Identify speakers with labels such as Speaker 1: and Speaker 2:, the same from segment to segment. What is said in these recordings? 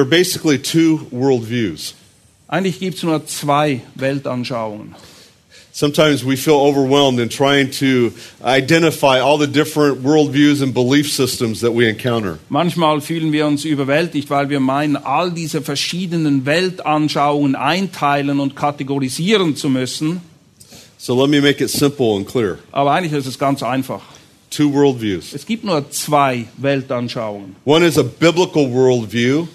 Speaker 1: There are basically two worldviews.
Speaker 2: Eigentlich gibt es nur zwei Weltanschauungen.
Speaker 1: Sometimes we feel overwhelmed in trying to identify all the different worldviews and belief systems that we encounter.
Speaker 2: Manchmal fühlen wir uns überwältigt, weil wir meinen, all diese verschiedenen Weltanschauungen einteilen und kategorisieren zu müssen.
Speaker 1: So let me make it simple and clear.
Speaker 2: Aber eigentlich ist es ganz einfach.
Speaker 1: Two worldviews.
Speaker 2: Es gibt nur zwei Weltanschauungen.
Speaker 1: One is a biblical worldview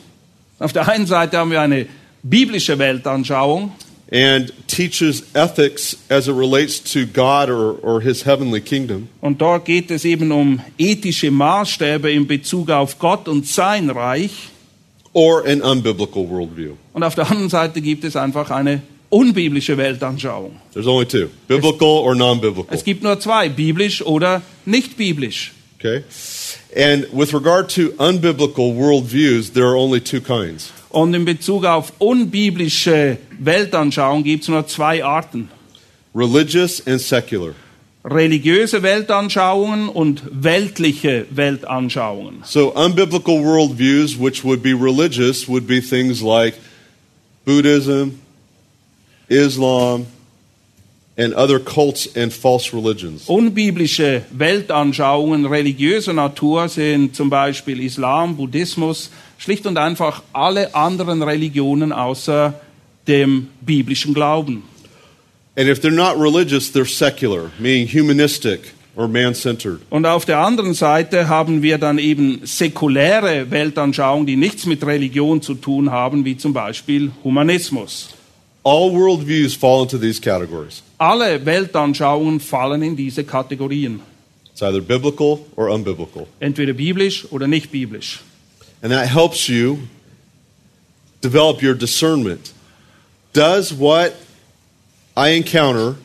Speaker 2: Auf der einen Seite haben wir eine biblische Weltanschauung
Speaker 1: and teaches ethics as it relates to God or, or his heavenly kingdom.
Speaker 2: und dort geht es eben um ethische Maßstäbe in Bezug auf Gott und sein Reich.
Speaker 1: Or an unbiblical worldview.
Speaker 2: Und auf der anderen Seite gibt es einfach eine unbiblische Weltanschauung.
Speaker 1: There's only two biblical or non biblical.
Speaker 2: Es gibt nur zwei, biblisch oder nicht biblisch.
Speaker 1: Okay? And with regard to unbiblical worldviews, there are only two kinds.
Speaker 2: Und in Bezug auf unbiblische Weltanschauung gibt es nur zwei Arten.
Speaker 1: religious and secular.
Speaker 2: Religiöse Weltanschauungen und weltliche Weltanschauungen.
Speaker 1: So, unbiblical worldviews, which would be religious, would be things like Buddhism, Islam, and other cults and false religions.
Speaker 2: Unbiblische Weltanschauungen religiöser Natur sind zum Beispiel Islam, Buddhismus, schlicht und einfach alle anderen Religionen außer dem biblischen Glauben.
Speaker 1: And if they're not religious, they're secular, meaning humanistic or man centered.
Speaker 2: Und auf der anderen Seite haben wir dann eben säkuläre Weltanschauungen, die nichts mit Religion zu tun haben, wie zum Beispiel Humanismus.
Speaker 1: All worldviews fall into these categories.
Speaker 2: Alle Weltanschauungen fallen in diese Kategorien,
Speaker 1: It's either biblical or unbiblical.
Speaker 2: entweder biblisch oder nicht biblisch.
Speaker 1: And that helps you develop your discernment. Does what I encounter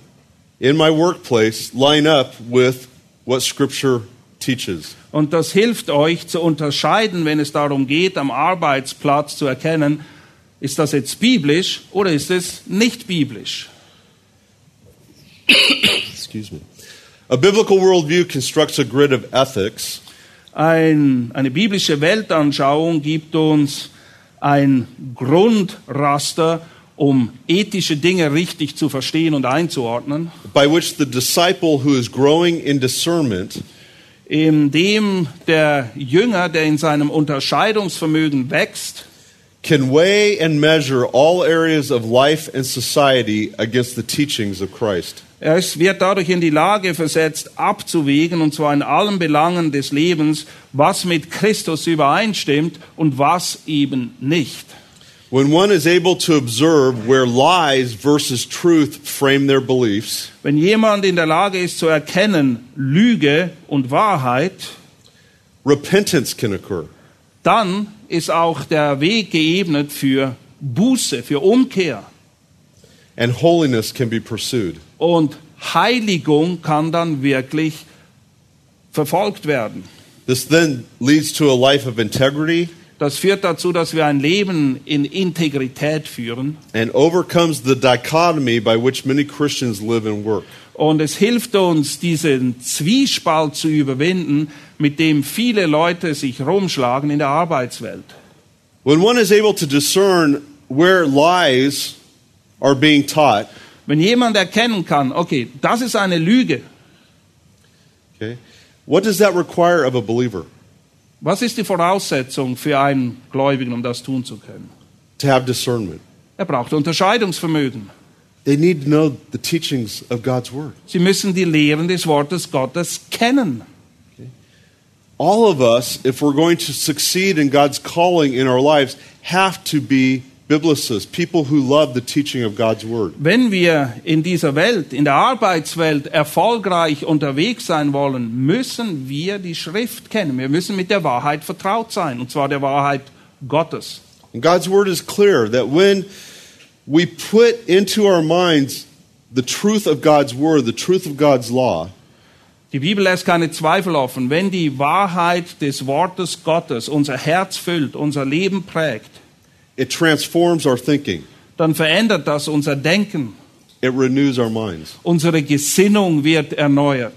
Speaker 1: in my workplace line up with what Scripture teaches?
Speaker 2: Und das hilft euch zu unterscheiden, wenn es darum geht, am Arbeitsplatz zu erkennen, ist das jetzt biblisch oder ist es nicht biblisch.
Speaker 1: Excuse me. A biblical worldview constructs a grid of ethics
Speaker 2: Ein, eine biblische Weltanschauung gibt uns ein Grundraster, um ethische Dinge richtig zu verstehen und einzuordnen,
Speaker 1: by which the disciple who is growing in discernment
Speaker 2: in dem der Jünger, der in seinem Unterscheidungsvermögen wächst,
Speaker 1: can weigh and measure all areas of life and society against the teachings of Christ.
Speaker 2: Er wird dadurch in die Lage versetzt, abzuwägen, und zwar in allen Belangen des Lebens, was mit Christus übereinstimmt und was eben nicht.
Speaker 1: When one is able to observe where lies versus truth frame their beliefs,
Speaker 2: Wenn jemand in der Lage ist zu erkennen, Lüge und Wahrheit,
Speaker 1: repentance can occur.
Speaker 2: dann ist auch der Weg geebnet für Buße, für Umkehr.
Speaker 1: And holiness can be pursued.
Speaker 2: Und Heiligung kann dann wirklich verfolgt werden.
Speaker 1: This then leads to a life of integrity
Speaker 2: Das führt dazu, dass wir ein Leben in Integrität führen.
Speaker 1: and overcomes the dichotomy by which many Christians live and work.
Speaker 2: Und es hilft uns, diesen Zwiespalt zu überwinden, mit dem viele Leute sich rumschlagen in der Arbeitswelt.
Speaker 1: When one is able to discern where lies are being taught,
Speaker 2: Wenn jemand erkennen kann, okay, das ist eine Lüge,
Speaker 1: okay, what does that require of a believer?
Speaker 2: Was ist die Voraussetzung für einen Gläubigen, um das tun zu können?
Speaker 1: To have discernment.
Speaker 2: Er braucht Unterscheidungsvermögen.
Speaker 1: They need to know the teachings of God's Word.
Speaker 2: Sie müssen die Lehren des Wortes Gottes kennen.
Speaker 1: All of us, if we're going to succeed in God's calling in our lives, have to be biblicists, people who love the teaching of God's Word.
Speaker 2: Wenn wir in dieser Welt, in der Arbeitswelt erfolgreich unterwegs sein wollen, müssen wir die Schrift kennen. Wir müssen mit der Wahrheit vertraut sein, und zwar der Wahrheit Gottes.
Speaker 1: And God's Word is clear that when we put into our minds the truth of God's Word, the truth of God's law,
Speaker 2: Die Bibel lässt keine Zweifel offen. Wenn die Wahrheit des Wortes Gottes unser Herz füllt, unser Leben prägt,
Speaker 1: it transforms our thinking,
Speaker 2: dann verändert das unser Denken.
Speaker 1: it renews our minds.
Speaker 2: Unsere Gesinnung wird erneuert.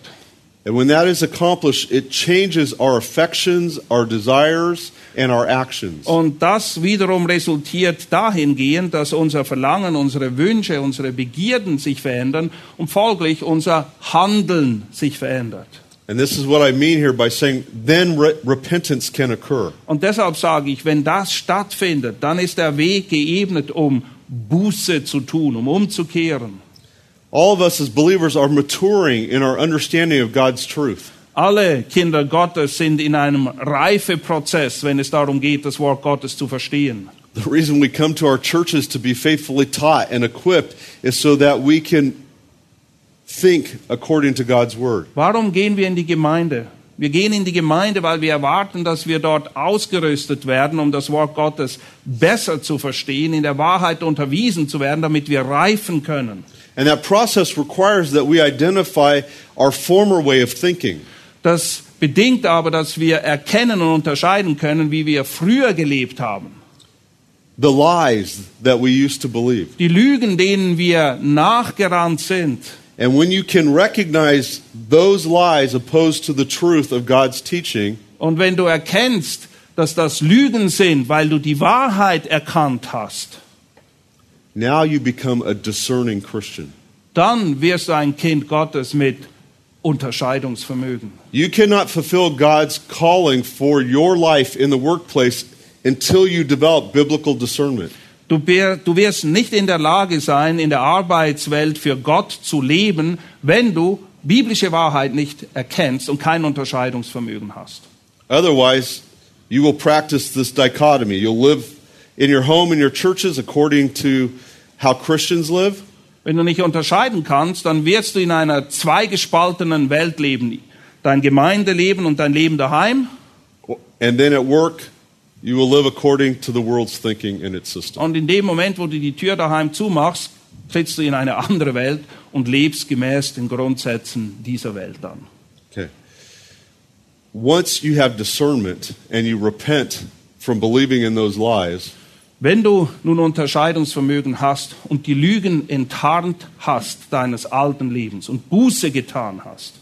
Speaker 1: And when that is accomplished, it changes our affections, our desires, and our actions.
Speaker 2: Und das wiederum resultiert dahingehend, dass unser Verlangen, unsere Wünsche, unsere Begierden sich verändern und folglich unser Handeln sich verändert.
Speaker 1: And this is what I mean here by saying then re- repentance can occur.
Speaker 2: Und deshalb sage ich, wenn das stattfindet, dann ist der Weg geebnet, um Buße zu tun, um umzukehren.
Speaker 1: All of us as believers are maturing in our understanding of God's truth.
Speaker 2: Alle Kinder Gottes sind in einem Reifeprozess, wenn es darum geht, das Wort Gottes zu verstehen.
Speaker 1: The reason we come to our churches to be faithfully taught and equipped is so that we can think according to God's word.
Speaker 2: Warum gehen wir in die Gemeinde? Wir gehen in die Gemeinde, weil wir erwarten, dass wir dort ausgerüstet werden, um das Wort Gottes besser zu verstehen, in der Wahrheit unterwiesen zu werden, damit wir reifen können.
Speaker 1: And that process requires that we identify our former way of thinking.
Speaker 2: Das bedingt aber, dass wir erkennen und unterscheiden können, wie wir früher gelebt haben.
Speaker 1: The lies that we used to believe.
Speaker 2: Die Lügen, denen wir nachgerannt sind.
Speaker 1: And when you can recognize those lies opposed to the truth of God's teaching,
Speaker 2: Und wenn du erkennst, dass das Lügen sind, weil du die Wahrheit erkannt hast,
Speaker 1: now you become a discerning Christian.
Speaker 2: dann wirst du ein Kind Gottes mit Unterscheidungsvermögen.
Speaker 1: You cannot fulfill God's calling for your life in the workplace until you develop biblical discernment.
Speaker 2: Du, wirst nicht in der Lage sein, in der Arbeitswelt für Gott zu leben, wenn du biblische Wahrheit nicht erkennst und kein Unterscheidungsvermögen hast.
Speaker 1: Otherwise, you will practice this dichotomy. You'll live in your home and your churches according to how Christians live,
Speaker 2: Wenn du nicht unterscheiden kannst, dann wirst du in einer zweigespaltenen Welt leben. Dein Gemeindeleben und dein Leben daheim
Speaker 1: and then at work, you will live according to the world's thinking and its system.
Speaker 2: Und in dem Moment, wo du die Tür daheim zumachst, trittst du in eine andere Welt und lebst gemäß den Grundsätzen dieser Welt an.
Speaker 1: Okay. Once you have discernment and you repent from believing in those lies,
Speaker 2: Wenn du nun Unterscheidungsvermögen hast und die Lügen enttarnt hast deines alten Lebens und Buße getan hast,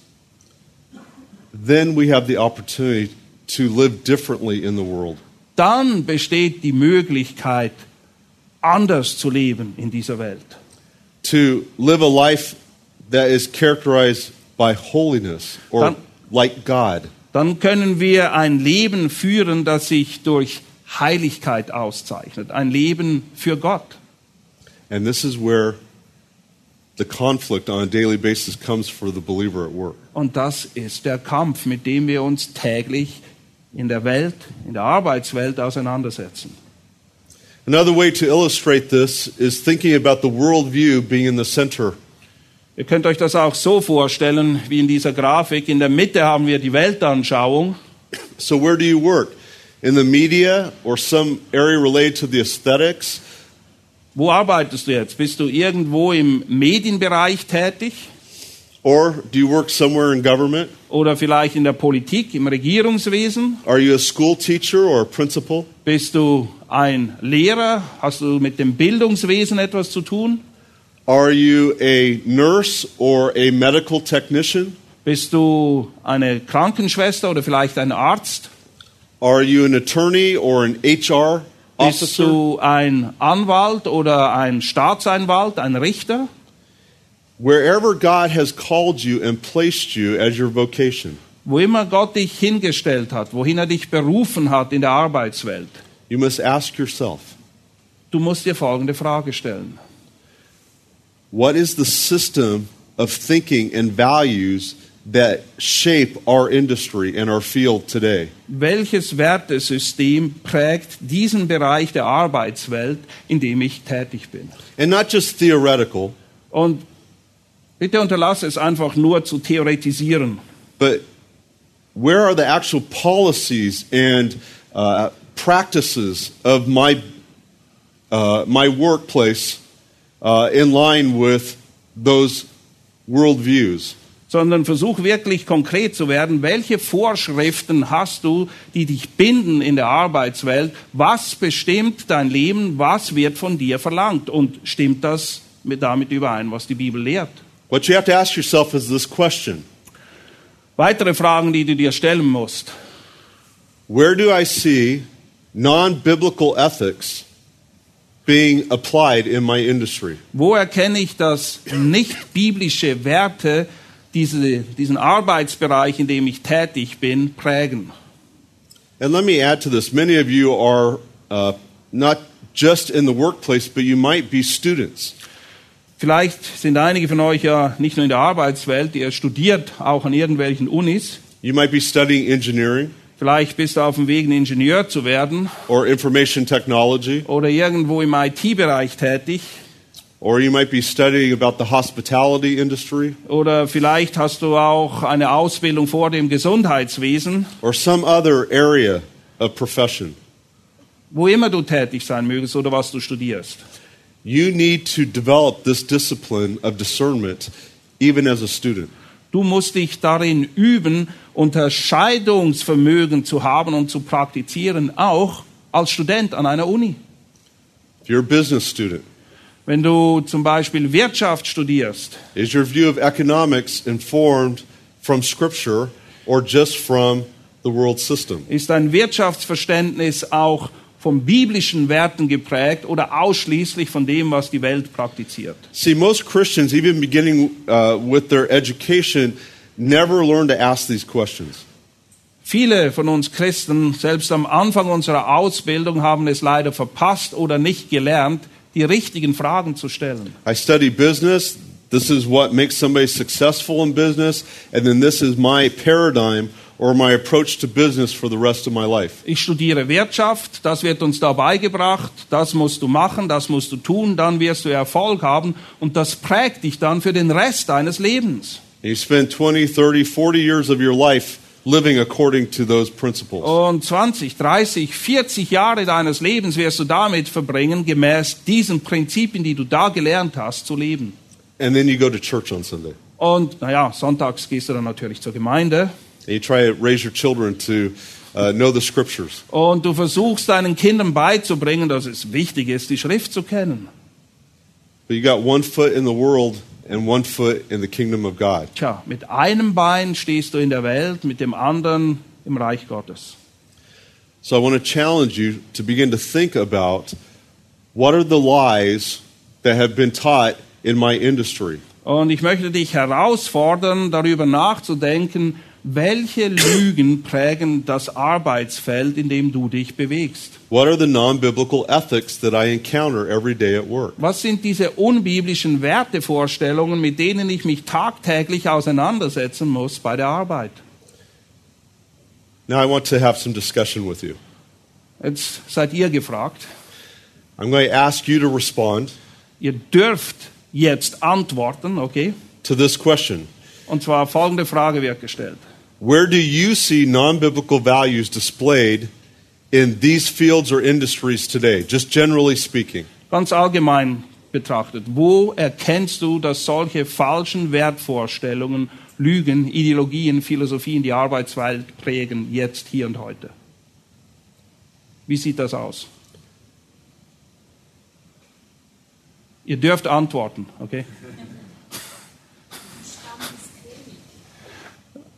Speaker 1: then we have the opportunity to live differently in the world.
Speaker 2: Dann besteht die Möglichkeit, anders zu leben in dieser Welt.
Speaker 1: To live a life that is characterized by holiness or
Speaker 2: Dann-
Speaker 1: like God.
Speaker 2: Dann können wir ein Leben führen, das sich durch Heiligkeit auszeichnet, ein Leben für Gott.
Speaker 1: And this is where the conflict on a daily basis comes for the believer at work.
Speaker 2: Und das ist der Kampf, mit dem wir uns täglich in der Welt, in der Arbeitswelt auseinandersetzen.
Speaker 1: Another way to illustrate this is thinking about the worldview being in the center.
Speaker 2: Ihr könnt euch das auch so vorstellen, wie in dieser Grafik. In der Mitte haben wir die Weltanschauung.
Speaker 1: So, where do you work? In the media or some area related to the aesthetics?
Speaker 2: Wo arbeitest du jetzt? Bist du irgendwo im Medienbereich tätig?
Speaker 1: Or do you work somewhere in government?
Speaker 2: Oder vielleicht in der Politik, im Regierungswesen?
Speaker 1: Are you a school teacher or a principal?
Speaker 2: Bist du ein Lehrer? Hast du mit dem Bildungswesen etwas zu tun?
Speaker 1: Are you a nurse or a medical technician?
Speaker 2: Bist du eine Krankenschwester oder vielleicht ein Arzt?
Speaker 1: Are you an attorney or an HR
Speaker 2: Bist
Speaker 1: officer?
Speaker 2: du ein Anwalt oder ein Staatsanwalt, ein Richter?
Speaker 1: Wherever God has called you and placed you as your vocation,
Speaker 2: Wo immer Gott dich hingestellt hat, wohin er dich berufen hat in der Arbeitswelt,
Speaker 1: you must ask yourself
Speaker 2: Du musst dir folgende Frage stellen.
Speaker 1: What is the system of thinking and values that shape our industry and our field today?
Speaker 2: Welches Wertesystem prägt diesen Bereich der Arbeitswelt, in dem ich tätig bin?
Speaker 1: And not just theoretical,
Speaker 2: Und bitte unterlasse es einfach nur zu theoretisieren.
Speaker 1: but where are the actual policies and uh, practices of my, uh, my workplace uh, in line with those worldviews?
Speaker 2: sondern versuch wirklich konkret zu werden. Welche Vorschriften hast du, die dich binden in der Arbeitswelt? Was bestimmt dein Leben? Was wird von dir verlangt? Und stimmt das mit damit überein, was die Bibel lehrt?
Speaker 1: What you have to ask yourself is this question
Speaker 2: Weitere Fragen, die du dir stellen musst.
Speaker 1: Where do I see non biblical ethics being applied in my industry?
Speaker 2: Wo erkenne ich, dass nicht biblische Werte diese, diesen Arbeitsbereich, in dem ich tätig bin, prägen?
Speaker 1: And let me add to this many of you are uh, not just in the workplace, but you might be students.
Speaker 2: Vielleicht sind einige von euch ja nicht nur in der Arbeitswelt, ihr studiert auch an irgendwelchen Unis.
Speaker 1: You might be studying engineering
Speaker 2: Vielleicht bist du auf dem Weg, ein Ingenieur zu werden
Speaker 1: or information technology,
Speaker 2: oder irgendwo im IT-Bereich tätig.
Speaker 1: or you might be studying about the hospitality industry
Speaker 2: Oder vielleicht hast du auch eine Ausbildung vor dem Gesundheitswesen.
Speaker 1: or some other area of profession.
Speaker 2: Wo immer du tätig sein mögest oder was du studierst.
Speaker 1: You need to develop this discipline of discernment even as a student.
Speaker 2: Du musst dich darin üben, Unterscheidungsvermögen zu haben und zu praktizieren, auch als Student an einer Uni.
Speaker 1: If you're a business student,
Speaker 2: Wenn du zum Beispiel Wirtschaft studierst,
Speaker 1: is your view of economics informed from Scripture or just from the world system?
Speaker 2: ist dein Wirtschaftsverständnis auch von biblischen Werten geprägt oder ausschließlich von dem, was die Welt praktiziert.
Speaker 1: See, most Christians, even beginning uh, with their education, never learn to ask these questions.
Speaker 2: Viele von uns Christen, selbst am Anfang unserer Ausbildung, haben es leider verpasst oder nicht gelernt, die richtigen Fragen zu stellen.
Speaker 1: I study business. This is what makes somebody successful in business. And then this is my paradigm or my approach to business for the rest of my life.
Speaker 2: Ich studiere Wirtschaft, das wird uns da beigebracht, das musst du machen, das musst du tun, dann wirst du Erfolg haben und das prägt dich dann für den Rest deines Lebens.
Speaker 1: You spend 20, 30, 40 years of your life living according to those principles.
Speaker 2: Und 20, 30, 40 Jahre deines Lebens wirst du damit verbringen, gemäß diesen Prinzipien, die du da gelernt hast, zu leben.
Speaker 1: And then you go to church on Sunday.
Speaker 2: Und naja, sonntags gehst du dann natürlich zur Gemeinde
Speaker 1: And you try to raise your children to uh, know the scriptures.
Speaker 2: und du versuchst deinen Kindern beizubringen, dass es wichtig ist, die Schrift zu kennen.
Speaker 1: But you got one foot in the world and one foot in the kingdom of God.
Speaker 2: Tja, mit einem Bein stehst du in der Welt, mit dem anderen im Reich Gottes.
Speaker 1: So I want to challenge you to begin to think about what are the lies that have been taught in my industry?
Speaker 2: Und ich möchte dich herausfordern, darüber nachzudenken, welche Lügen prägen das Arbeitsfeld, in dem du dich bewegst.
Speaker 1: What are the non biblical ethics that I encounter every day at work?
Speaker 2: Was sind diese unbiblischen Wertevorstellungen, mit denen ich mich tagtäglich auseinandersetzen muss bei der Arbeit?
Speaker 1: Now I want to have some discussion with you.
Speaker 2: Jetzt seid ihr gefragt.
Speaker 1: I'm going to ask you to respond
Speaker 2: Ihr dürft jetzt antworten, okay?
Speaker 1: to this question
Speaker 2: Und zwar folgende Frage wird gestellt.
Speaker 1: Where do you see non biblical values displayed in these fields or industries today, just generally speaking?
Speaker 2: Ganz allgemein betrachtet, wo erkennst du, dass solche falschen Wertvorstellungen, Lügen, Ideologien, Philosophien die Arbeitswelt prägen, jetzt, hier und heute? Wie sieht das aus? Ihr dürft antworten, okay?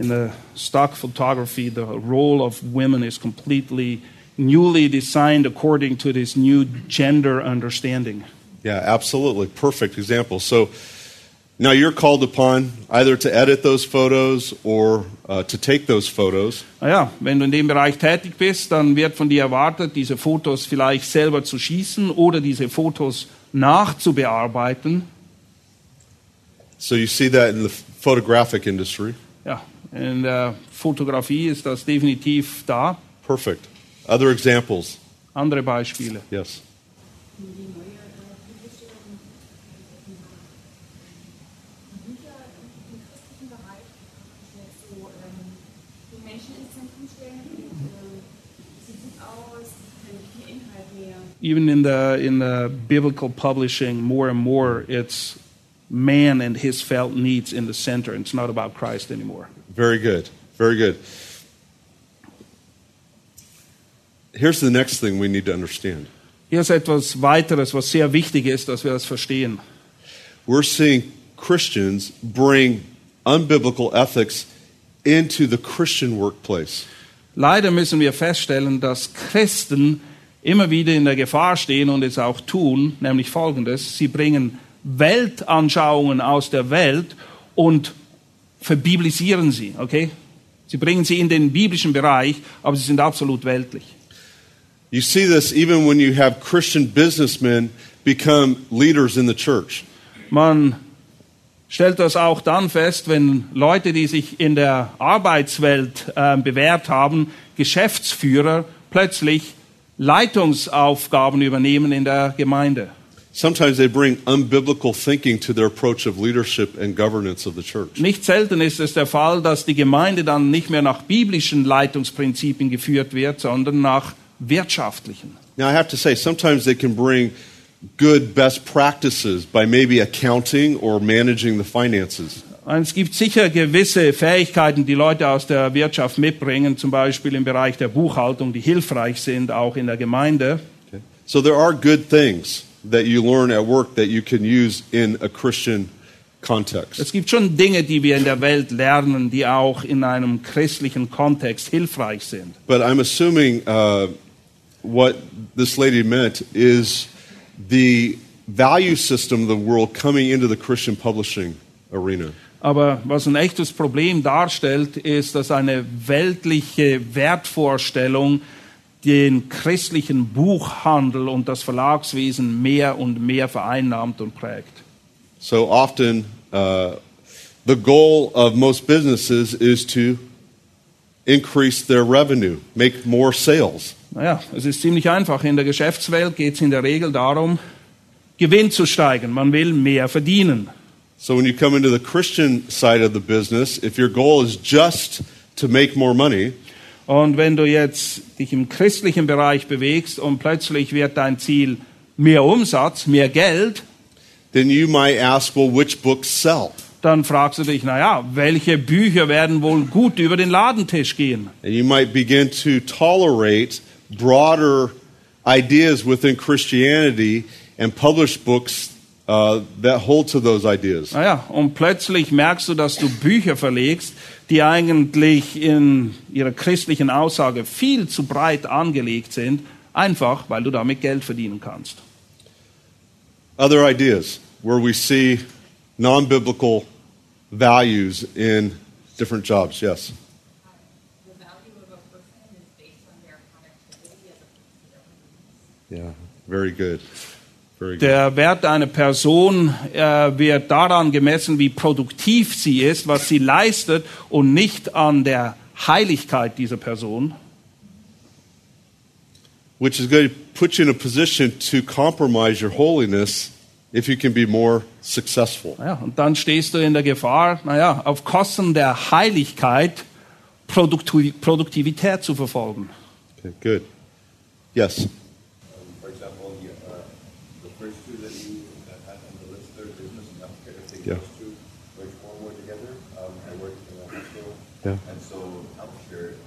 Speaker 2: in the stock photography, the role of women is completely newly designed according to this new gender understanding.
Speaker 1: Yeah, absolutely. Perfect example. So now you're called upon either to edit those photos or uh, to take those photos.
Speaker 2: Naja, wenn du in dem Bereich tätig bist, dann wird von dir erwartet, diese Fotos vielleicht selber zu schießen oder diese Fotos nachzubearbeiten.
Speaker 1: So you see that in the photographic industry.
Speaker 2: Ja, in der Fotografie ist das definitiv da.
Speaker 1: Perfect. Other examples?
Speaker 2: Andere Beispiele.
Speaker 1: Yes.
Speaker 3: die neue äh, biblische Bücher im christlichen Bereich so ähm, den Menschen ins Zentrum stellen. Und, äh, sieht gut aus, viel Inhalt mehr.
Speaker 2: Even in the in the biblical publishing, more and more it's man and his felt needs in the center. It's not about Christ anymore.
Speaker 1: Very good. Very good. Here's the next thing we need to understand.
Speaker 2: Hier ist etwas weiteres, was sehr wichtig ist, dass wir das verstehen.
Speaker 1: We're seeing Christians bring unbiblical ethics into the Christian workplace.
Speaker 2: Leider müssen wir feststellen, dass Christen immer wieder in der Gefahr stehen und es auch tun, nämlich folgendes. Sie bringen Weltanschauungen aus der Welt und verbiblisieren sie, okay? Sie bringen sie in den biblischen Bereich, aber sie sind absolut weltlich.
Speaker 1: You see this even when you have Christian businessmen become leaders in the church.
Speaker 2: Man stellt das auch dann fest, wenn Leute, die sich in der Arbeitswelt äh, bewährt haben, Geschäftsführer, plötzlich Leitungsaufgaben übernehmen in der Gemeinde.
Speaker 1: Sometimes they bring unbiblical thinking to their approach of leadership and governance of the church.
Speaker 2: Nicht selten ist es der Fall, dass die Gemeinde dann nicht mehr nach biblischen Leitungsprinzipien geführt wird, sondern nach wirtschaftlichen.
Speaker 1: Now, I have to say, sometimes they can bring good best practices by maybe accounting or managing the finances.
Speaker 2: Es gibt sicher gewisse Fähigkeiten, die Leute aus der Wirtschaft mitbringen, zum Beispiel im Bereich der Buchhaltung, die hilfreich sind, auch in der Gemeinde.
Speaker 1: Okay? So there are good things that you learn at work that you can use in a Christian context.
Speaker 2: Es gibt schon Dinge, die wir in der Welt lernen, die auch in einem christlichen Kontext hilfreich sind.
Speaker 1: But I'm assuming uh, what this lady meant is the value system of the world coming into the Christian publishing arena.
Speaker 2: Aber was ein echtes Problem darstellt, ist, dass eine weltliche Wertvorstellung den christlichen Buchhandel und das Verlagswesen mehr und mehr vereinnahmt und prägt.
Speaker 1: So often, uh, the goal of most businesses is to increase their revenue, make more sales.
Speaker 2: Naja, es ist ziemlich einfach. In der Geschäftswelt geht es in der Regel darum, Gewinn zu steigern. Man will mehr verdienen.
Speaker 1: So when you come into the Christian side of the business, if your goal is just to make more money,
Speaker 2: Und wenn du jetzt dich im christlichen Bereich bewegst und plötzlich wird dein Ziel mehr Umsatz, mehr Geld,
Speaker 1: then you might ask, well, which books sell?
Speaker 2: dann fragst du dich, naja, welche Bücher werden wohl gut über den Ladentisch gehen?
Speaker 1: And you might begin to tolerate broader ideas within Christianity and publish books uh, that hold to those ideas.
Speaker 2: Naja, und plötzlich merkst du, dass du Bücher verlegst, die eigentlich in ihrer christlichen Aussage viel zu breit angelegt sind, einfach weil du damit Geld verdienen kannst.
Speaker 1: Other ideas where we see non biblical values in different jobs. Yes.
Speaker 3: The value of a person is based on their productivity as opposed to their
Speaker 1: Yeah. Very good.
Speaker 2: Der Wert einer Person äh, wird daran gemessen, wie produktiv sie ist, was sie leistet und nicht an der Heiligkeit dieser Person.
Speaker 1: Which is going to put you in a position to compromise your holiness if you can be more successful.
Speaker 2: Ja, und dann stehst du in der Gefahr, naja, auf Kosten der Heiligkeit Produktu- Produktivität zu verfolgen.
Speaker 1: Okay, good. Yes.
Speaker 4: Yeah. And so healthcare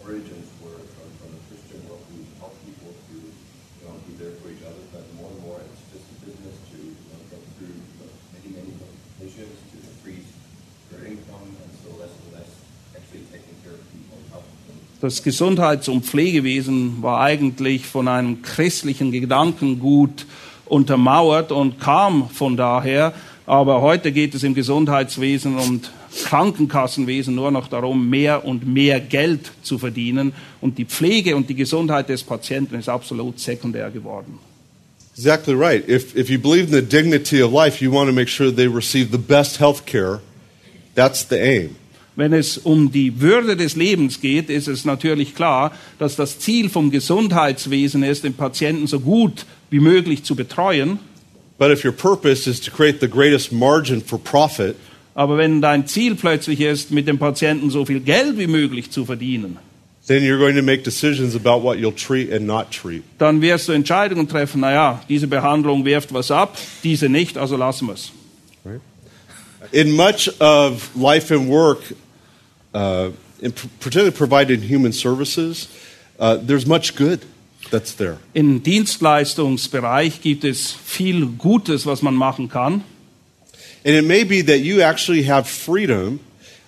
Speaker 4: origins were from, from the Christian
Speaker 1: world
Speaker 4: who helped people to you know, be there for each other, but
Speaker 1: more
Speaker 4: and more it's just a business to you know, get through many, many patients to increase their income and so less and less actually taking care of people and helping them.
Speaker 2: Das Gesundheits- und Pflegewesen war eigentlich von einem christlichen Gedankengut untermauert und kam von daher, aber heute geht es im Gesundheitswesen und Krankenkassenwesen nur noch darum, mehr und mehr Geld zu verdienen. Und die Pflege und die Gesundheit des Patienten ist absolut sekundär geworden.
Speaker 1: Exactly right. If, if you believe in the dignity of life, you want to make sure they receive the best health care. That's the aim.
Speaker 2: Wenn es um die Würde des Lebens geht, ist es natürlich klar, dass das Ziel vom Gesundheitswesen ist, den Patienten so gut wie möglich zu betreuen.
Speaker 1: But if your purpose is to create the greatest margin for profit,
Speaker 2: Aber wenn dein Ziel plötzlich ist, mit dem Patienten so viel Geld wie möglich zu verdienen,
Speaker 1: then you're going to make decisions about what you'll treat and not treat.
Speaker 2: dann wirst du Entscheidungen treffen, naja, diese Behandlung wirft was ab, diese nicht, also lassen wir es.
Speaker 1: In much of life and work, uh, in particularly provided human services, uh, there's much good that's there.
Speaker 2: Im Dienstleistungsbereich gibt es viel Gutes, was man machen kann.
Speaker 1: And it may be that you actually have freedom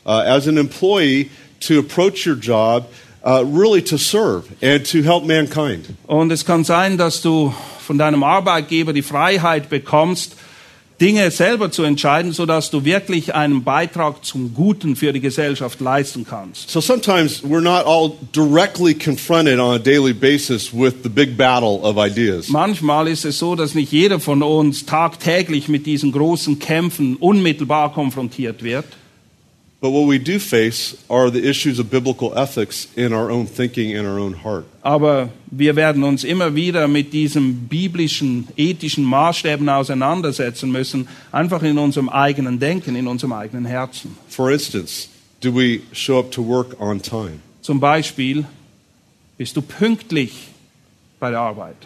Speaker 1: uh, as an employee to approach your job uh, really to serve and to help mankind.
Speaker 2: Und es kann sein, dass du von deinem Arbeitgeber die Freiheit bekommst, Dinge selber zu entscheiden, sodass du wirklich einen Beitrag zum Guten für die Gesellschaft leisten kannst.
Speaker 1: So sometimes we're not all directly confronted on a daily basis with the big battle of ideas.
Speaker 2: Manchmal ist es so, dass nicht jeder von uns tagtäglich mit diesen großen Kämpfen unmittelbar konfrontiert wird.
Speaker 1: But what we do face are the issues of biblical ethics in our own thinking and our own heart.
Speaker 2: Aber wir werden uns immer wieder mit diesen biblischen, ethischen Maßstäben auseinandersetzen müssen, einfach in unserem eigenen Denken, in unserem eigenen Herzen.
Speaker 1: For instance, do we show up to work on time?
Speaker 2: Zum Beispiel, bist du pünktlich bei der Arbeit?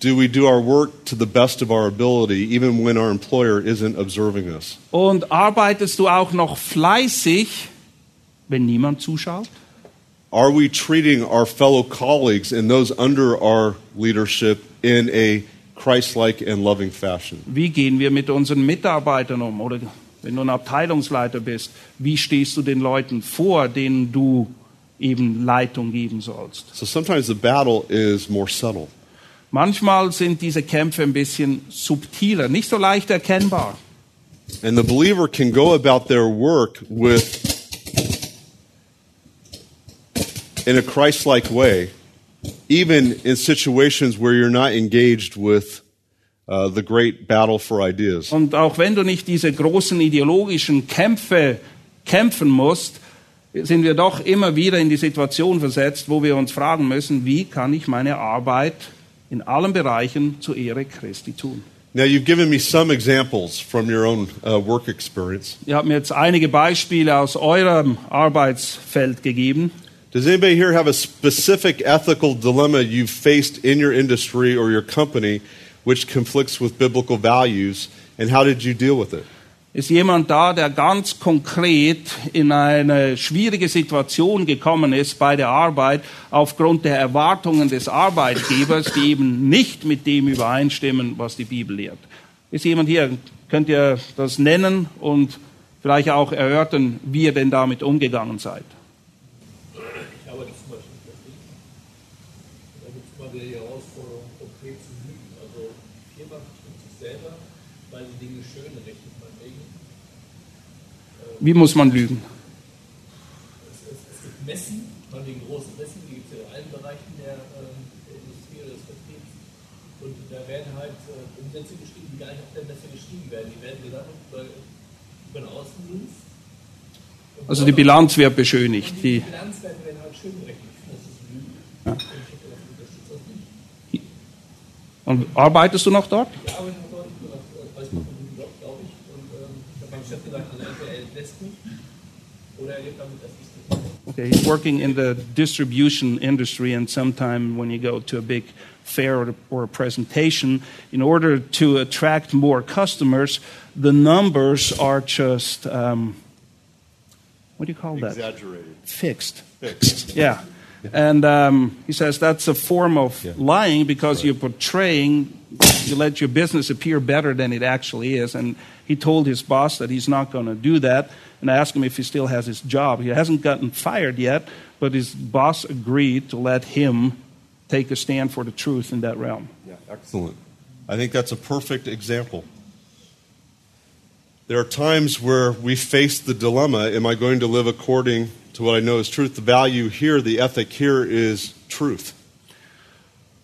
Speaker 1: Do we do our work to the best of our ability even when our employer isn't observing us?
Speaker 2: Und arbeitest du auch noch fleißig, wenn niemand zuschaut?
Speaker 1: Are we treating our fellow colleagues and those under our leadership in a Christ like and loving fashion?
Speaker 2: Wie gehen wir mit unseren Mitarbeitern um? Oder wenn du ein Abteilungsleiter bist, wie stehst du den Leuten vor, denen du eben Leitung geben sollst?
Speaker 1: So sometimes the battle is more subtle.
Speaker 2: Manchmal sind diese Kämpfe ein bisschen subtiler, nicht so leicht erkennbar.
Speaker 1: And the believer can go about their work with, in a Christ like way, even in situations where you're not engaged with uh, the great battle for ideas.
Speaker 2: Und auch wenn du nicht diese großen ideologischen Kämpfe kämpfen musst, sind wir doch immer wieder in die Situation versetzt, wo wir uns fragen müssen, wie kann ich meine Arbeit in allen Bereichen zur Ehre Christi tun?
Speaker 1: Now, you've given me some examples from your own uh, work experience.
Speaker 2: Ihr habt mir jetzt einige Beispiele aus eurem Arbeitsfeld gegeben.
Speaker 1: Does anybody here have a specific ethical dilemma you've faced in your industry or your company which conflicts with biblical values, and how did you deal with it?
Speaker 2: Ist jemand da, der ganz konkret in eine schwierige Situation gekommen ist bei der Arbeit aufgrund der Erwartungen des Arbeitgebers, die eben nicht mit dem übereinstimmen, was die Bibel lehrt? Ist jemand hier? Könnt ihr das nennen und vielleicht auch erörtern, wie ihr denn damit umgegangen seid?
Speaker 5: Ich arbeite zum Beispiel in der Vertrieb. Da gibt es immer wieder die Herausforderung, konkret zu lügen. Also die Firma bestimmt sich selber, weil sie Dinge schön rechnet, meinetwegen.
Speaker 2: Wie muss man lügen?
Speaker 5: Es, es, es gibt Messen, meinetwegen große Messen, die gibt es ja in allen Bereichen der, ähm, der Industrie oder des Vertriebs. Und da werden halt äh, Umsätze geschrieben, die gar nicht auf der Messe geschrieben werden. Die werden gesammelt über, über einen Außendienst.
Speaker 2: Also die Bilanz wird beschönigt.
Speaker 5: die
Speaker 2: Die,
Speaker 5: Bilanzwerte werden halt schön finde, das ist Lügen. Nicht.
Speaker 2: und arbeitest du noch dort?
Speaker 5: Ich arbeite
Speaker 2: Okay, he's working in the distribution industry, and sometime when you go to a big fair or, or a presentation, in order to attract more customers, the numbers are just um, what do you call that?
Speaker 1: Exaggerated.
Speaker 2: Fixed.
Speaker 1: Fixed.
Speaker 2: Yeah. And um, he says that's a form of
Speaker 1: Yeah.
Speaker 2: lying because you're portraying you let your business appear better than it actually is. And he told his boss that he's not going to do that and I asked him if he still has his job. He hasn't gotten fired yet, but his boss agreed to let him take a stand for the truth in that realm.
Speaker 1: Yeah, excellent. I think that's a perfect example. There are times where we face the dilemma am I going to live according to what I know is truth? The value here, the ethic here is truth.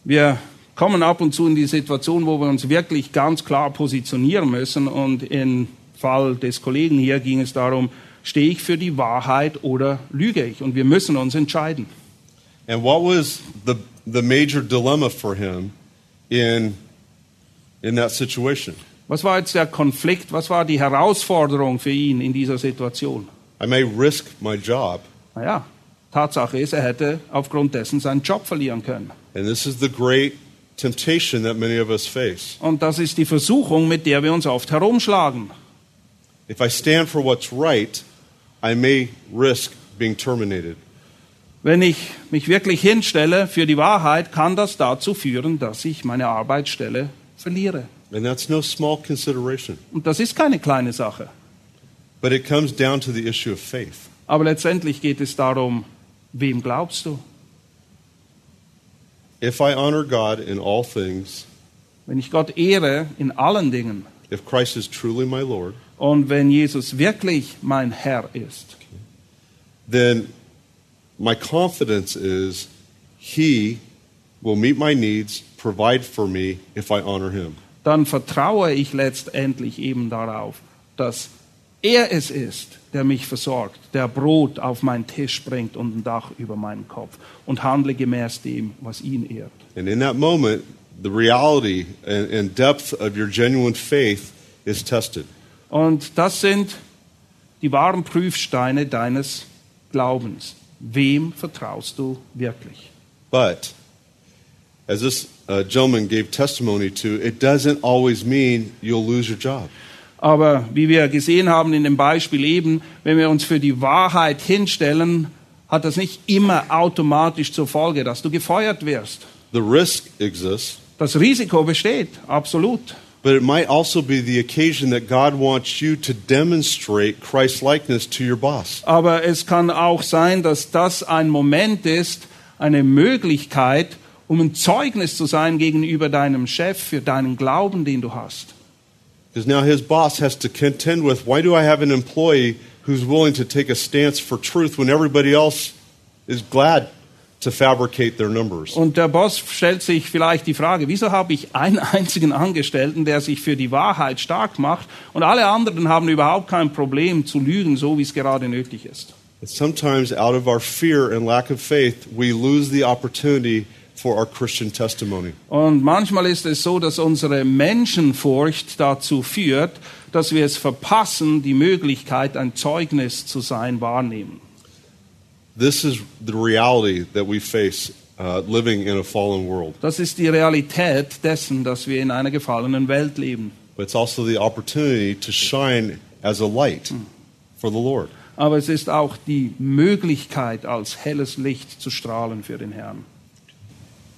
Speaker 2: Wir kommen ab und zu in die Situation, wo wir uns wirklich ganz klar positionieren müssen. Und im Fall des Kollegen hier ging es darum, stehe ich für die Wahrheit oder lüge ich? Und wir müssen uns entscheiden.
Speaker 1: And what was the, the major dilemma for him in, in that situation?
Speaker 2: Was war jetzt der Konflikt? Was war die Herausforderung für ihn in dieser Situation?
Speaker 1: I may risk my job,
Speaker 2: Naja, Tatsache ist, er hätte aufgrund dessen seinen Job verlieren können.
Speaker 1: and this is the great temptation that many of us face.
Speaker 2: Und das ist die Versuchung, mit der wir uns oft herumschlagen.
Speaker 1: If I stand for what's right, I may risk being terminated.
Speaker 2: Wenn ich mich wirklich hinstelle für die Wahrheit, kann das dazu führen, dass ich meine Arbeitsstelle verliere.
Speaker 1: And that's no small consideration.
Speaker 2: Und das ist keine kleine Sache.
Speaker 1: But it comes down to the issue of faith.
Speaker 2: Aber letztendlich geht es darum, wem glaubst du?
Speaker 1: If I honor God in all things,
Speaker 2: Wenn ich Gott ehre in allen Dingen
Speaker 1: if Christ is truly my Lord,
Speaker 2: und wenn Jesus wirklich mein Herr ist,
Speaker 1: then my confidence is He will meet my needs, provide for me if I honor Him.
Speaker 2: dann vertraue ich letztendlich eben darauf, dass er es ist, der mich versorgt, der Brot auf meinen Tisch bringt und ein Dach über meinen Kopf und handle gemäß dem, was ihn ehrt.
Speaker 1: And in that moment, the reality and, and depth of your genuine faith is tested.
Speaker 2: Und das sind die wahren Prüfsteine deines Glaubens. Wem vertraust du wirklich?
Speaker 1: But as this uh, gentleman gave testimony to, it doesn't always mean you'll lose your job.
Speaker 2: Aber wie wir gesehen haben in dem Beispiel eben, wenn wir uns für die Wahrheit hinstellen, hat das nicht immer automatisch zur Folge, dass du gefeuert wirst.
Speaker 1: The risk exists,
Speaker 2: Das Risiko besteht, absolut.
Speaker 1: but it might also be the occasion that God wants you to demonstrate Christ likeness to your boss.
Speaker 2: Aber es kann auch sein, dass das ein Moment ist, eine Möglichkeit, um ein Zeugnis zu sein gegenüber deinem Chef für deinen Glauben, den du hast.
Speaker 1: Because now his boss has to contend with why do I have an employee who's willing to take a stance for truth when everybody else is glad to fabricate their numbers?
Speaker 2: Und der Boss stellt sich vielleicht die Frage, wieso habe ich einen einzigen Angestellten, der sich für die Wahrheit stark macht und alle anderen haben überhaupt kein Problem zu lügen, so wie es gerade nötig ist.
Speaker 1: Sometimes, out of our fear and lack of faith, we lose the opportunity for our Christian testimony.
Speaker 2: Und manchmal ist es so, dass unsere Menschenfurcht dazu führt, dass wir es verpassen, die Möglichkeit, ein Zeugnis zu sein, wahrnehmen.
Speaker 1: This is the reality that we face uh, living in a fallen world.
Speaker 2: Das ist die Realität dessen, dass wir in einer gefallenen Welt leben.
Speaker 1: But it's also the opportunity to shine as a light for the Lord.
Speaker 2: Aber es ist auch die Möglichkeit, als helles Licht zu strahlen für den Herrn.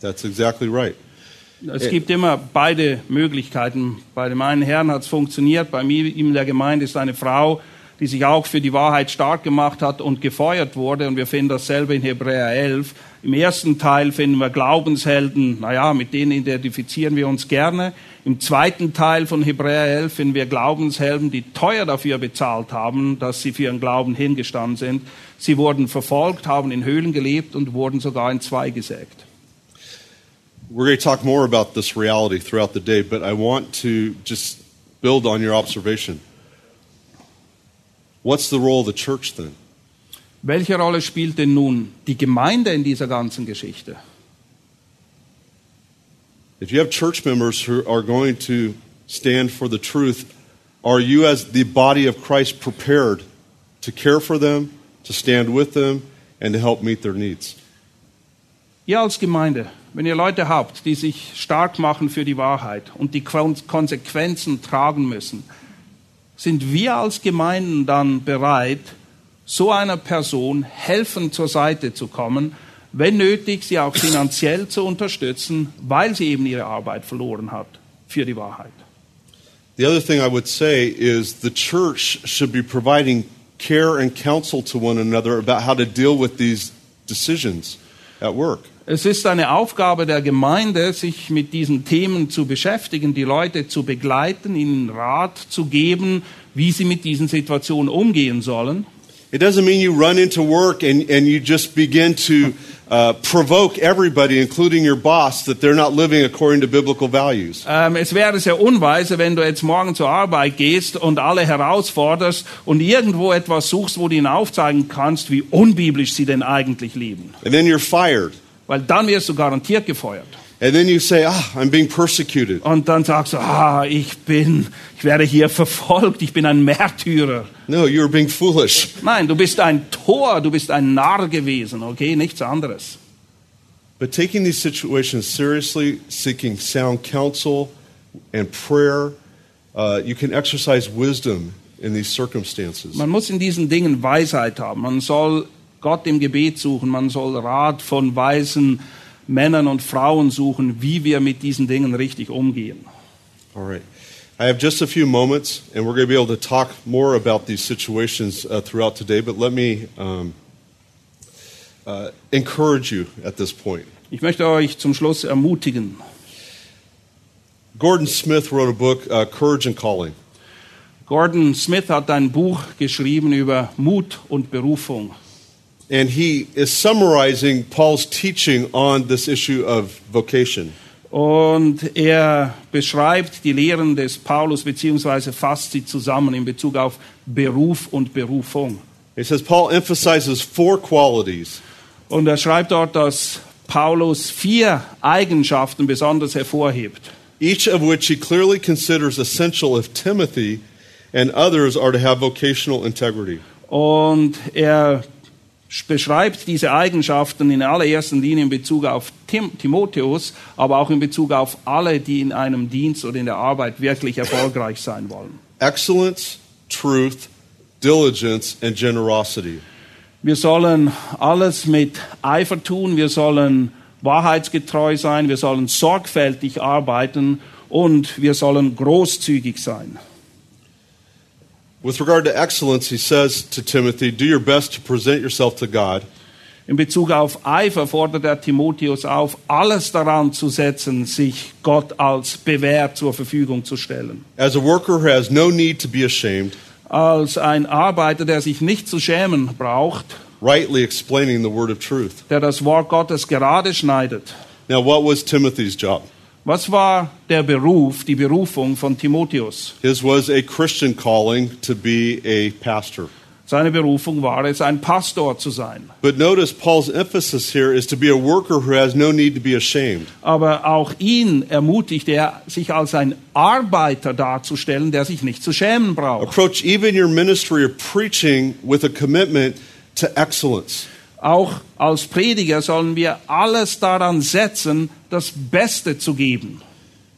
Speaker 1: That's exactly right.
Speaker 2: Es gibt immer beide Möglichkeiten. Bei dem einen Herrn hat es funktioniert, bei mir in der Gemeinde ist eine Frau, die sich auch für die Wahrheit stark gemacht hat und gefeuert wurde. Und wir finden dasselbe in Hebräer 11. Im ersten Teil finden wir Glaubenshelden, naja, mit denen identifizieren wir uns gerne. Im zweiten Teil von Hebräer 11 finden wir Glaubenshelden, die teuer dafür bezahlt haben, dass sie für ihren Glauben hingestanden sind. Sie wurden verfolgt, haben in Höhlen gelebt und wurden sogar in zwei gesägt.
Speaker 1: We're going to talk more about this reality throughout the day, but I want to just build on your observation. What's the role of the church then?
Speaker 2: Welche Rolle spielt denn nun die Gemeinde in dieser ganzen Geschichte?
Speaker 1: If you have church members who are going to stand for the truth, are you, as the body of Christ, prepared to care for them, to stand with them, and to help meet their needs?
Speaker 2: Ihr als Gemeinde, wenn ihr Leute habt, die sich stark machen für die Wahrheit und die Kon- Konsequenzen tragen müssen, sind wir als Gemeinden dann bereit, so einer Person helfen zur Seite zu kommen, wenn nötig, sie auch finanziell zu unterstützen, weil sie eben ihre Arbeit verloren hat für die Wahrheit.
Speaker 1: The other thing I would say is the church should be providing care and counsel to one another about how to deal with these decisions at work.
Speaker 2: Es ist eine Aufgabe der Gemeinde, sich mit diesen Themen zu beschäftigen, die Leute zu begleiten, ihnen Rat zu geben, wie sie mit diesen Situationen umgehen sollen.
Speaker 1: It doesn't mean you run into work and, and you just begin to uh, provoke everybody, including your boss, that they're not living according to biblical values.
Speaker 2: Ähm, es wäre sehr unweise, wenn du jetzt morgen zur Arbeit gehst und alle herausforderst und irgendwo etwas suchst, wo du ihnen aufzeigen kannst, wie unbiblisch sie denn eigentlich leben.
Speaker 1: And then you're fired.
Speaker 2: Weil dann wirst du garantiert gefeuert.
Speaker 1: And then you say, ah, I'm being persecuted.
Speaker 2: Und dann sagst du, ah, ich bin, ich werde hier verfolgt, ich bin ein Märtyrer.
Speaker 1: No, you're being foolish.
Speaker 2: Nein, du bist ein Tor, du bist ein Narr gewesen, okay, nichts anderes.
Speaker 1: But taking these situations seriously, seeking sound counsel and prayer, uh, you can exercise wisdom in these circumstances.
Speaker 2: Man muss in diesen Dingen Weisheit haben. Man soll Gott im Gebet suchen, man soll Rat von weisen Männern und Frauen suchen, wie wir mit diesen Dingen richtig umgehen.
Speaker 1: All right. I have just a few moments, and we're going to be able to talk more about these situations uh, throughout today, but let me um, uh, encourage you at this point.
Speaker 2: Ich möchte euch zum Schluss ermutigen.
Speaker 1: Gordon Smith wrote a book, uh, Courage and Calling.
Speaker 2: Gordon Smith hat ein Buch geschrieben über Mut und Berufung.
Speaker 1: And he is summarizing Paul's teaching on this issue of vocation.
Speaker 2: Und er beschreibt die Lehren des Paulus beziehungsweise fasst sie zusammen in Bezug auf Beruf und Berufung.
Speaker 1: He says Paul emphasizes four qualities
Speaker 2: Und er schreibt dort, dass Paulus vier Eigenschaften besonders hervorhebt.
Speaker 1: each of which he clearly considers essential if Timothy and others are to have vocational integrity.
Speaker 2: Und er beschreibt diese Eigenschaften in allererster Linie in Bezug auf Tim Timotheus, aber auch in Bezug auf alle, die in einem Dienst oder in der Arbeit wirklich erfolgreich sein wollen.
Speaker 1: Excellence, truth, diligence, and generosity.
Speaker 2: Wir sollen alles mit Eifer tun, wir sollen wahrheitsgetreu sein, wir sollen sorgfältig arbeiten und wir sollen großzügig sein.
Speaker 1: With regard to excellence, he says to Timothy, do your best to present yourself to God
Speaker 2: In Bezug auf Eifer fordert er Timotheus auf, alles daran zu setzen, sich Gott als bewährt zur Verfügung zu stellen.
Speaker 1: as a worker who has no need to be ashamed,
Speaker 2: Als ein Arbeiter, der sich nicht zu schämen braucht,
Speaker 1: rightly explaining the word of truth.
Speaker 2: der das Wort Gottes gerade schneidet.
Speaker 1: Now, what was Timothy's job?
Speaker 2: Was war der Beruf, die Berufung von Timotheus?
Speaker 1: His was a Christian calling to be a pastor.
Speaker 2: Seine Berufung war es, ein Pastor zu sein.
Speaker 1: But notice Paul's emphasis here is to be a worker who has no need to be ashamed.
Speaker 2: Aber auch ihn ermutigt er, sich als ein Arbeiter darzustellen, der sich nicht zu schämen braucht.
Speaker 1: Approach even your ministry of preaching with a commitment to excellence.
Speaker 2: Auch als Prediger sollen wir alles daran setzen, das Beste zu geben.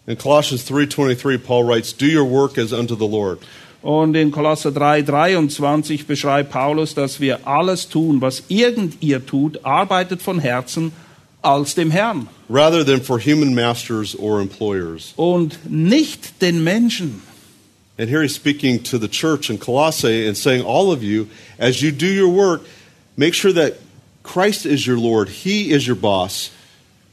Speaker 1: In Colossians 3:23 Paul writes, "Do your work as unto the Lord."
Speaker 2: Und in Kolosser 3, 23 beschreibt Paulus, dass wir alles tun, was irgend ihr tut, arbeitet von Herzen als dem Herrn
Speaker 1: rather than for human masters or employers.
Speaker 2: und nicht den Menschen.
Speaker 1: And here he's speaking to the church in Colossae and saying, All of you, as you do your work, make sure that Christ is your Lord, He is your boss.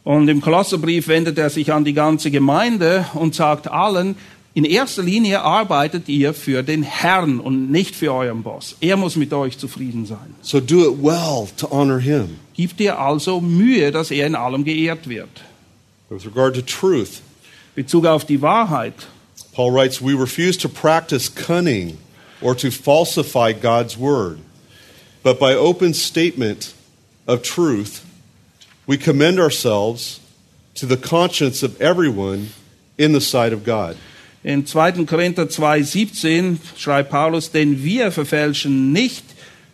Speaker 2: Und im Kolosserbrief wendet er sich an die ganze Gemeinde und sagt allen, in erster Linie arbeitet ihr für den Herrn und nicht für euren Boss. Er muss mit euch zufrieden sein.
Speaker 1: So do it well to honor Him.
Speaker 2: Gibt dir also Mühe, dass er in allem geehrt wird.
Speaker 1: With regard to truth,
Speaker 2: Bezug auf die Wahrheit.
Speaker 1: Paul writes, We refuse to practice cunning or to falsify God's word. but by open statement of truth, we commend ourselves to the conscience of everyone in the sight of God.
Speaker 2: In 2. Korinther 2,17 schreibt Paulus, denn wir verfälschen nicht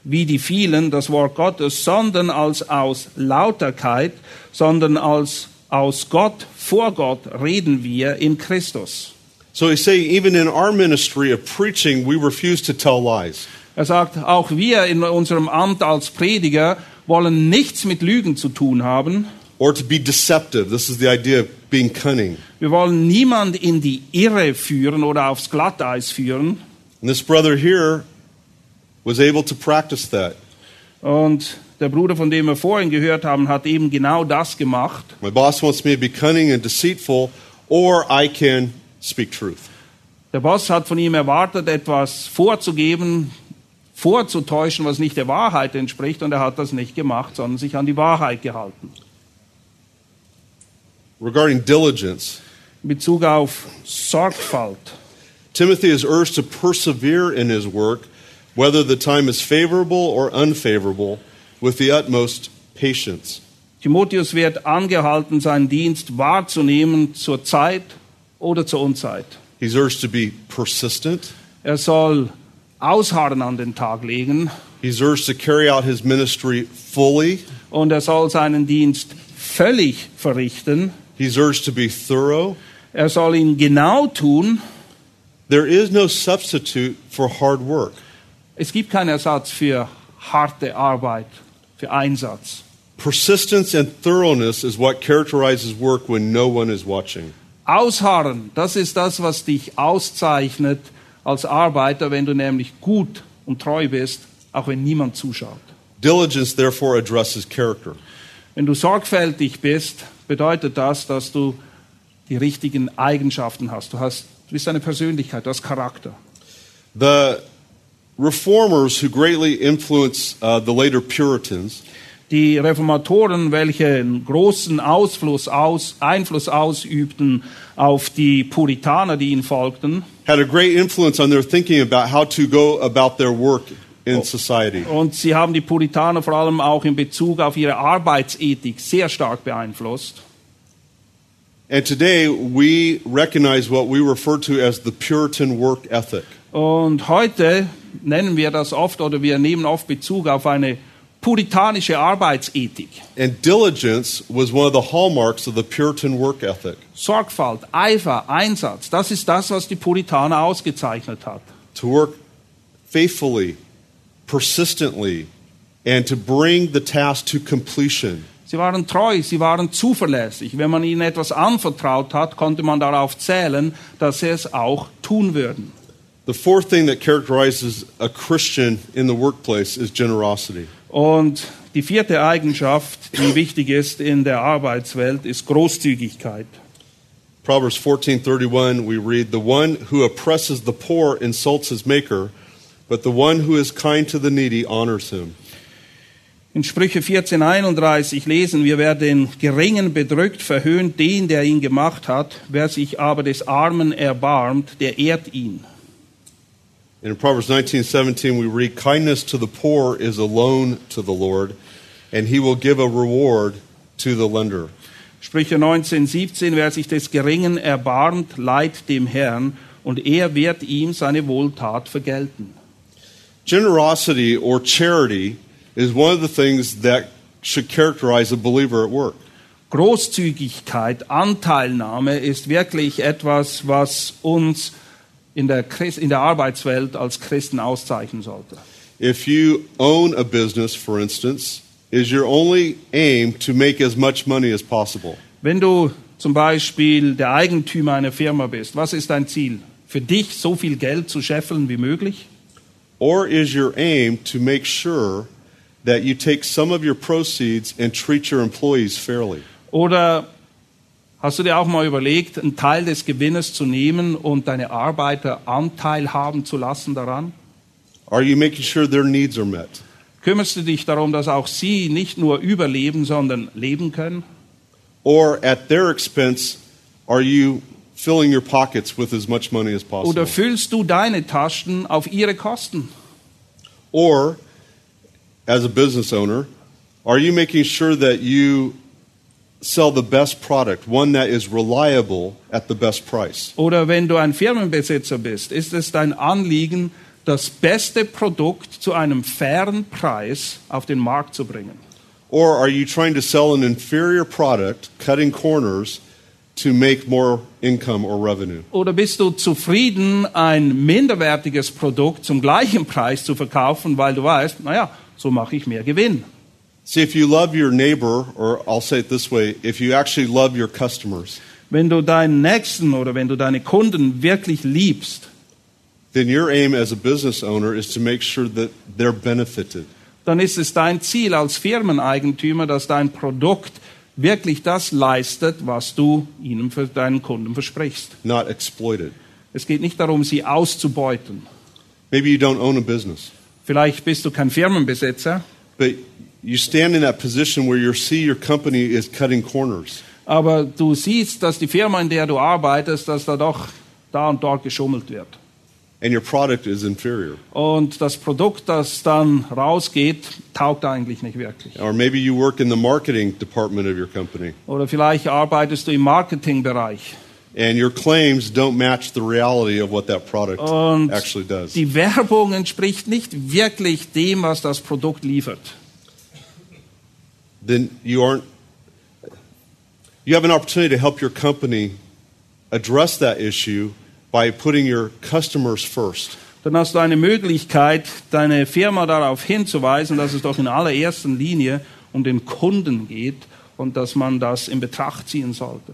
Speaker 2: wie die vielen das Wort Gottes, sondern als aus Lauterkeit, sondern als aus Gott, vor Gott reden wir in Christus.
Speaker 1: So he's saying, even in our ministry of preaching, we refuse to tell lies.
Speaker 2: Er sagt, auch wir in unserem Amt als Prediger wollen nichts mit Lügen zu tun haben.
Speaker 1: or to be deceptive. This is the idea of being cunning.
Speaker 2: Wir wollen niemand in die Irre führen oder aufs Glatteis führen.
Speaker 1: And this brother here was able to practice that.
Speaker 2: Und der Bruder, von dem wir vorhin gehört haben, hat eben genau das gemacht.
Speaker 1: My boss wants me to be cunning and deceitful, or I can speak truth.
Speaker 2: Der Boss hat von ihm erwartet, etwas vorzugeben, vorzutäuschen, was nicht der Wahrheit entspricht, und er hat das nicht gemacht, sondern sich an die Wahrheit gehalten.
Speaker 1: Regarding diligence,
Speaker 2: In Bezug auf Sorgfalt.
Speaker 1: Timothy is urged to persevere in his work, whether the time is favorable or unfavorable, with the utmost patience.
Speaker 2: Timotheus wird angehalten, seinen Dienst wahrzunehmen zur Zeit oder zur Unzeit.
Speaker 1: He's urged to be persistent.
Speaker 2: Er soll Ausharren an den Tag legen
Speaker 1: He's urged to carry out his ministry fully.
Speaker 2: und er soll seinen Dienst völlig verrichten.
Speaker 1: He's urged to be thorough.
Speaker 2: Er soll ihn genau tun.
Speaker 1: There is no substitute for hard work.
Speaker 2: Es gibt keinen Ersatz für harte Arbeit, für Einsatz.
Speaker 1: Persistence and thoroughness is what characterizes work when no one is watching.
Speaker 2: Ausharren, das ist das, was dich auszeichnet als Arbeiter, wenn du nämlich gut und treu bist, auch wenn niemand zuschaut.
Speaker 1: Diligence, therefore, addresses character.
Speaker 2: Wenn du sorgfältig bist, bedeutet das, dass du die richtigen Eigenschaften hast. Du, hast, du bist eine Persönlichkeit, du hast Charakter.
Speaker 1: The reformers who greatly influenced uh, the later Puritans
Speaker 2: Die Reformatoren, welche einen großen Ausfluss aus, Einfluss ausübten auf die Puritaner, die ihnen folgten,
Speaker 1: had a great influence on their thinking about how to go about their work in society.
Speaker 2: und sie haben die Puritaner vor allem auch in Bezug auf ihre Arbeitsethik sehr stark beeinflusst.
Speaker 1: And today we recognize what we refer to as the Puritan work ethic.
Speaker 2: Und heute nennen wir das oft oder wir nehmen oft Bezug auf eine puritanische Arbeitsethik.
Speaker 1: And diligence was one of the hallmarks of the Puritan work ethic.
Speaker 2: Sorgfalt, Eifer, Einsatz, das ist das, was die Puritaner ausgezeichnet hat.
Speaker 1: To work faithfully, persistently, and to bring the task to completion.
Speaker 2: Sie waren treu, sie waren zuverlässig. Wenn man ihnen etwas anvertraut hat, konnte man darauf zählen, dass sie es auch tun würden.
Speaker 1: The fourth thing that characterizes a Christian in the workplace is generosity.
Speaker 2: Und die vierte Eigenschaft, die wichtig ist in der Arbeitswelt, ist Großzügigkeit.
Speaker 1: Proverbs 14:31 we read the one who oppresses the poor insults his maker but the one who is kind to the needy honors him.
Speaker 2: In Sprüche 14,31 lesen wir, wer den Geringen bedrückt, verhöhnt den, der ihn gemacht hat. Wer sich aber des Armen erbarmt, der ehrt ihn.
Speaker 1: In Proverbs 19:17 we read kindness to the poor is a loan to the Lord and he will give a reward to the lender.
Speaker 2: Sprüche 19,17, wer sich des Geringen erbarmt, leiht dem Herrn, und er wird ihm seine Wohltat vergelten.
Speaker 1: Generosity or charity is one of the things that should characterize a believer at work.
Speaker 2: Großzügigkeit, Anteilnahme ist wirklich etwas, was uns in der, Christ, in der Arbeitswelt als Christen auszeichnen sollte.
Speaker 1: If you own a business, for instance, is your only aim to make as much money as possible?
Speaker 2: Wenn du zum Beispiel der Eigentümer einer Firma bist, was ist dein Ziel? Für dich so viel Geld zu scheffeln wie möglich?
Speaker 1: Or is your aim to make sure that you take some of your proceeds and treat your employees fairly?
Speaker 2: Oder hast du dir auch mal überlegt, einen Teil des Gewinnes zu nehmen und deine Arbeiter Anteil haben zu lassen daran?
Speaker 1: Are you making sure their needs are met?
Speaker 2: Kümmerst du dich darum, dass auch sie nicht nur überleben, sondern leben können?
Speaker 1: Or at their expense, are you filling your pockets with as much money as possible?
Speaker 2: Oder füllst du deine Taschen auf ihre Kosten?
Speaker 1: Or as a business owner, are you making sure that you sell the best product, one that is reliable at the best price?
Speaker 2: Oder wenn du ein Firmenbesitzer bist, ist es dein Anliegen, das beste Produkt zu einem fairen Preis auf den Markt zu bringen?
Speaker 1: Or are you trying to sell an inferior product, cutting corners to make more income or revenue?
Speaker 2: Oder bist du zufrieden, ein minderwertiges Produkt zum gleichen Preis zu verkaufen, weil du weißt, naja, so mache ich mehr Gewinn?
Speaker 1: See, if you love your neighbor, or I'll say it this way, if you actually love your customers,
Speaker 2: Wenn du deinen Nächsten oder wenn du deine Kunden wirklich liebst,
Speaker 1: then your aim as a business owner is to make sure that they're benefited.
Speaker 2: dann ist es dein Ziel als Firmeneigentümer, dass dein Produkt wirklich das leistet, was du ihnen für deinen Kunden versprichst.
Speaker 1: not exploited.
Speaker 2: Es geht nicht darum, sie auszubeuten.
Speaker 1: Maybe you don't own a business,
Speaker 2: Vielleicht bist du kein Firmenbesitzer,
Speaker 1: but you stand in that position where you see your company is cutting corners.
Speaker 2: aber du siehst, dass die Firma, in der du arbeitest, dass da doch da und dort geschummelt wird.
Speaker 1: and your product is inferior.
Speaker 2: Und das Produkt, das dann rausgeht, taugt eigentlich nicht wirklich.
Speaker 1: Or maybe you work in the marketing department of your company
Speaker 2: Oder vielleicht arbeitest du im Marketingbereich.
Speaker 1: and your claims don't match the reality of what that product
Speaker 2: Und
Speaker 1: actually does.
Speaker 2: die Werbung entspricht nicht wirklich dem, was das Produkt liefert.
Speaker 1: Then you aren't you have an opportunity to help your company address that issue by putting your customers first.
Speaker 2: Dann hast du eine Möglichkeit, deine Firma darauf hinzuweisen, dass es doch in allererster Linie um den Kunden geht und dass man das in Betracht ziehen sollte.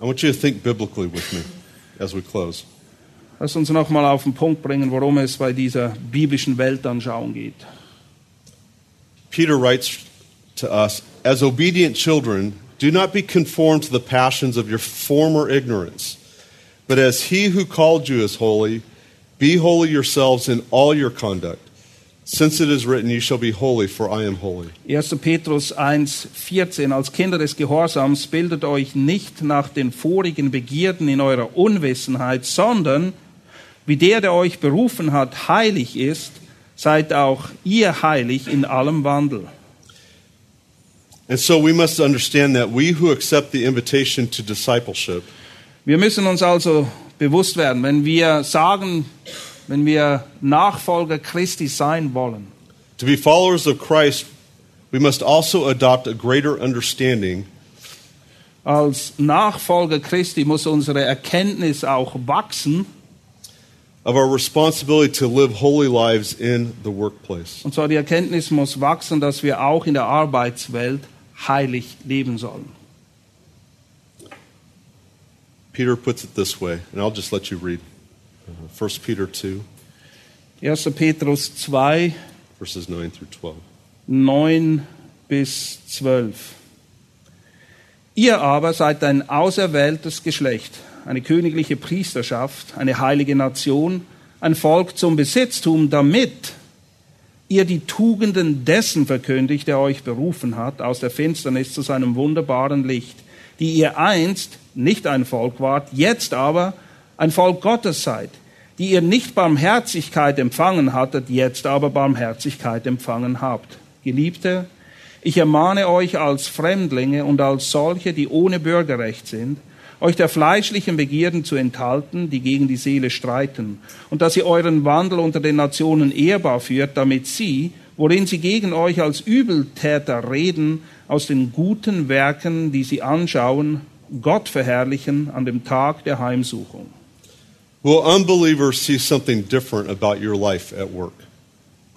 Speaker 1: I want you to think biblically with me as we close.
Speaker 2: Lass uns nochmal auf den Punkt bringen, worum es bei dieser biblischen Weltanschauung geht.
Speaker 1: Peter writes to us, as obedient children, do not be conformed to the passions of your former ignorance, but as he who called you is holy, be holy yourselves in all your conduct, since it is written, You shall be holy, for I am holy.
Speaker 2: 1. Petrus 1,14 Als Kinder des Gehorsams bildet euch nicht nach den vorigen Begierden in eurer Unwissenheit, sondern wie der, der euch berufen hat, heilig ist, seid auch ihr heilig in allem Wandel.
Speaker 1: And so we must understand that we who accept the invitation to discipleship
Speaker 2: Wir müssen uns also bewusst werden, wenn wir sagen, wenn wir Nachfolger Christi sein wollen,
Speaker 1: To be followers of Christ, we must also adopt a greater understanding
Speaker 2: als Nachfolger Christi muss unsere Erkenntnis auch wachsen,
Speaker 1: of our responsibility to live holy lives in the workplace.
Speaker 2: und zwar die Erkenntnis muss wachsen, dass wir auch in der Arbeitswelt heilig leben sollen.
Speaker 1: Peter puts it this way, and I'll just let you read. Uh, 1 Peter 2,
Speaker 2: 1. Petrus 2,
Speaker 1: verses 9 through 12.
Speaker 2: 9 bis 12. Ihr aber seid ein auserwähltes Geschlecht, eine königliche Priesterschaft, eine heilige Nation, ein Volk zum Besitztum, damit ihr die Tugenden dessen verkündigt, der euch berufen hat, aus der Finsternis zu seinem wunderbaren Licht, die ihr einst nicht ein Volk wart, jetzt aber ein Volk Gottes seid, die ihr nicht Barmherzigkeit empfangen hattet, jetzt aber Barmherzigkeit empfangen habt. Geliebte, ich ermahne euch als Fremdlinge und als solche, die ohne Bürgerrecht sind, euch der fleischlichen Begierden zu enthalten, die gegen die Seele streiten, und dass ihr euren Wandel unter den Nationen ehrbar führt, damit sie, worin sie gegen euch als Übeltäter reden, aus den guten Werken, die sie anschauen, Gott verherrlichen an dem Tag der Heimsuchung.
Speaker 1: Will unbelievers see something different about your life at work?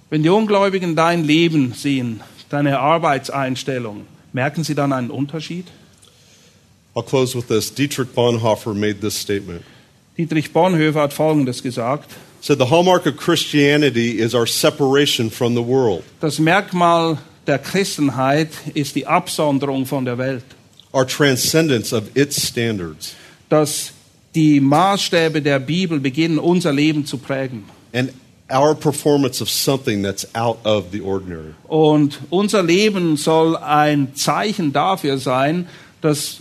Speaker 2: Wenn die Ungläubigen dein Leben sehen, deine Arbeitseinstellung, merken sie dann einen Unterschied?
Speaker 1: I'll close with this. Dietrich Bonhoeffer made this statement.
Speaker 2: Dietrich Bonhoeffer hat Folgendes gesagt.
Speaker 1: Said the hallmark of Christianity is our separation from the world,
Speaker 2: Das Merkmal der Christenheit ist die Absonderung von der Welt.
Speaker 1: our transcendence of its standards,
Speaker 2: Dass die Maßstäbe der Bibel beginnen, unser Leben zu prägen.
Speaker 1: and our performance of something that's out of the ordinary.
Speaker 2: Und unser Leben soll ein Zeichen dafür sein, dass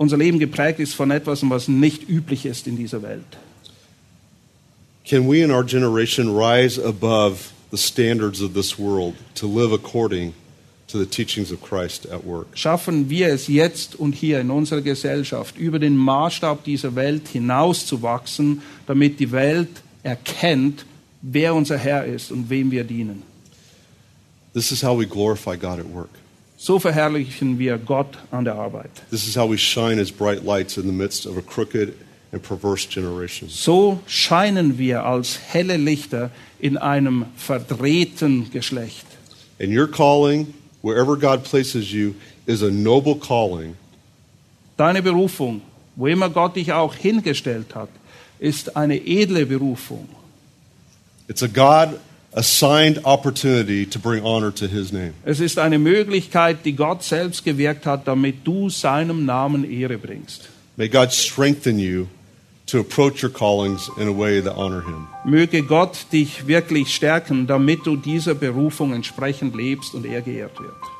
Speaker 2: unser Leben geprägt ist von etwas, was nicht üblich ist in dieser Welt.
Speaker 1: Can we in our generation rise above the standards of this world to live according to the teachings of Christ at work.
Speaker 2: Schaffen wir es jetzt und hier in unserer Gesellschaft, über den Maßstab dieser Welt hinauszuwachsen, damit die Welt erkennt, wer unser Herr ist und wem wir dienen.
Speaker 1: This is how we glorify God at work.
Speaker 2: So verherrlichen wir Gott an der Arbeit.
Speaker 1: This is how we shine as bright lights in the midst of a crooked and perverse generation.
Speaker 2: So scheinen wir als helle Lichter in einem verdrehten Geschlecht.
Speaker 1: And your calling, wherever God places you, is a noble calling
Speaker 2: Deine Berufung, wo immer Gott dich auch hingestellt hat, ist eine edle Berufung.
Speaker 1: It's a God assigned opportunity to bring honor to his name.
Speaker 2: Es ist eine Möglichkeit, die Gott selbst gewirkt hat, damit du seinem Namen Ehre bringst.
Speaker 1: May God strengthen you to approach your callings in a way that honor him.
Speaker 2: Möge Gott dich wirklich stärken, damit du dieser Berufung entsprechend lebst und er geehrt wird.